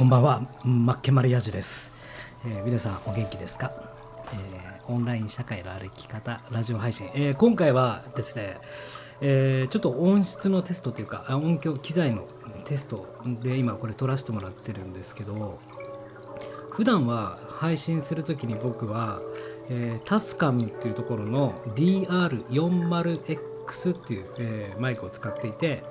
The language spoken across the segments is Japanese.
こんばんは、マッケマリアジュです、えー皆さんお元気ですか、えーオンライン社会の歩き方ラジオ配信、えー今回はですね、えーちょっと音質のテストというか音響機材のテストで今これ撮らせてもらってるんですけど普段は配信するときに僕は、えータスカムっていうところの DR40X っていう、えーマイクを使っていて、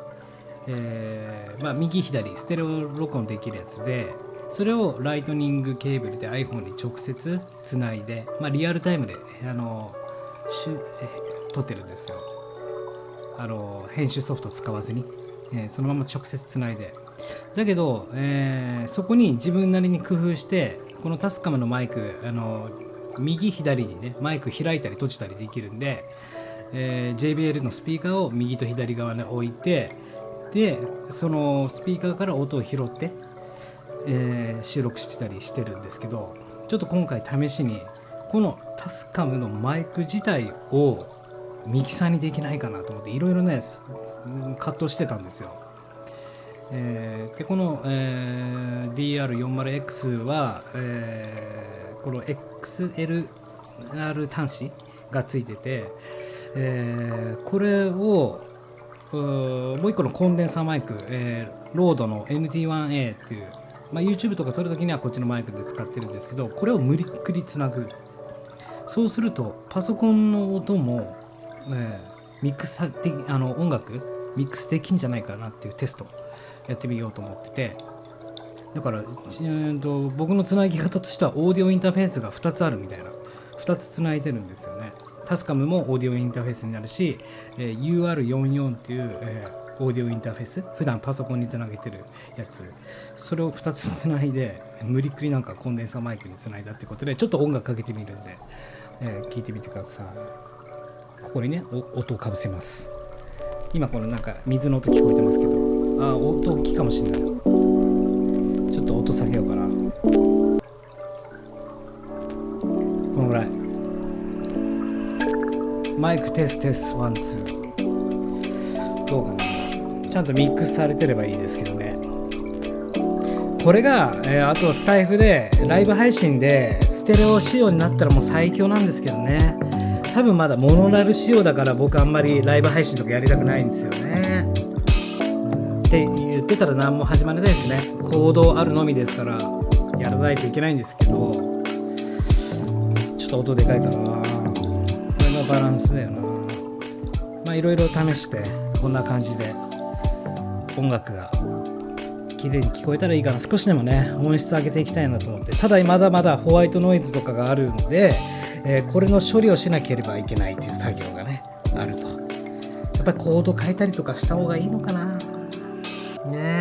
えーまあ、右左ステレオ録音できるやつでそれをライトニングケーブルで iPhone に直接つないで、まあ、リアルタイムであのしゅえ撮ってるんですよ。あの編集ソフト使わずに、えーそのまま直接つないで。だけど、えーそこに自分なりに工夫してこのタスカムのマイクあの右左にねマイク開いたり閉じたりできるんで、えー JBL のスピーカーを右と左側に置いてでそのスピーカーから音を拾って、えー収録してたりしてるんですけどちょっと今回試しにこのタスカムのマイク自体をミキサーにできないかなと思っていろいろね葛藤してたんですよ。えーでこの、えー DR40X は、えーこの XLR 端子がついてて、えーこれをもう一個のコンデンサーマイク、えーロードの NT1A っていう、まあ、YouTube とか撮るときにはこっちのマイクで使ってるんですけどこれを無理っくりつなぐ。そうするとパソコンの音も、えーミックスさであの音楽ミックスできんじゃないかなっていうテストやってみようと思ってて。だから、ちうんと僕のつなぎ方としてはオーディオインターフェースが2つあるみたいな2つつないでるんですよね。タスカムもオーディオインターフェースになるし、えー UR44 っていう、えーオーディオインターフェース普段パソコンにつなげてるやつ。それを2つつないで無理っくりなんかコンデンサーマイクにつないだってことでちょっと音楽かけてみるんで、えー聞いてみてください。ここにね音をかぶせます。今このなんか水の音聞こえてますけど。あー音大きいかもしれない。ちょっと音下げようかな。このぐらい。マイクテステスワンツー。どうかな。ちゃんとミックスされてればいいですけどね。これが、えーあとはスタイフでライブ配信でステレオ仕様になったらもう最強なんですけどね。多分まだモノラル仕様だから僕あんまりライブ配信とかやりたくないんですよね。って言ってたら何も始まらないですね。行動あるのみですからやらないといけないんですけど。ちょっと音でかいかな。バランスだよな。まあいろいろ試してこんな感じで音楽が綺麗に聞こえたらいいかな。少しでもね音質上げていきたいなと思って。ただまだまだホワイトノイズとかがあるんで、えーこれの処理をしなければいけないという作業がねあると。やっぱりコード変えたりとかした方がいいのかな。ね。え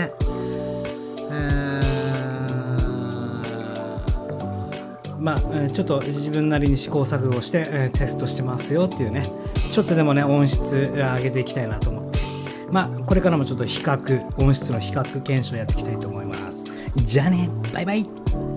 まあ、ちょっと自分なりに試行錯誤して、えテストしてますよっていうね。ちょっとでもね音質上げていきたいなと思って。まあこれからもちょっと比較音質の比較検証やっていきたいと思います。じゃあね。バイバイ。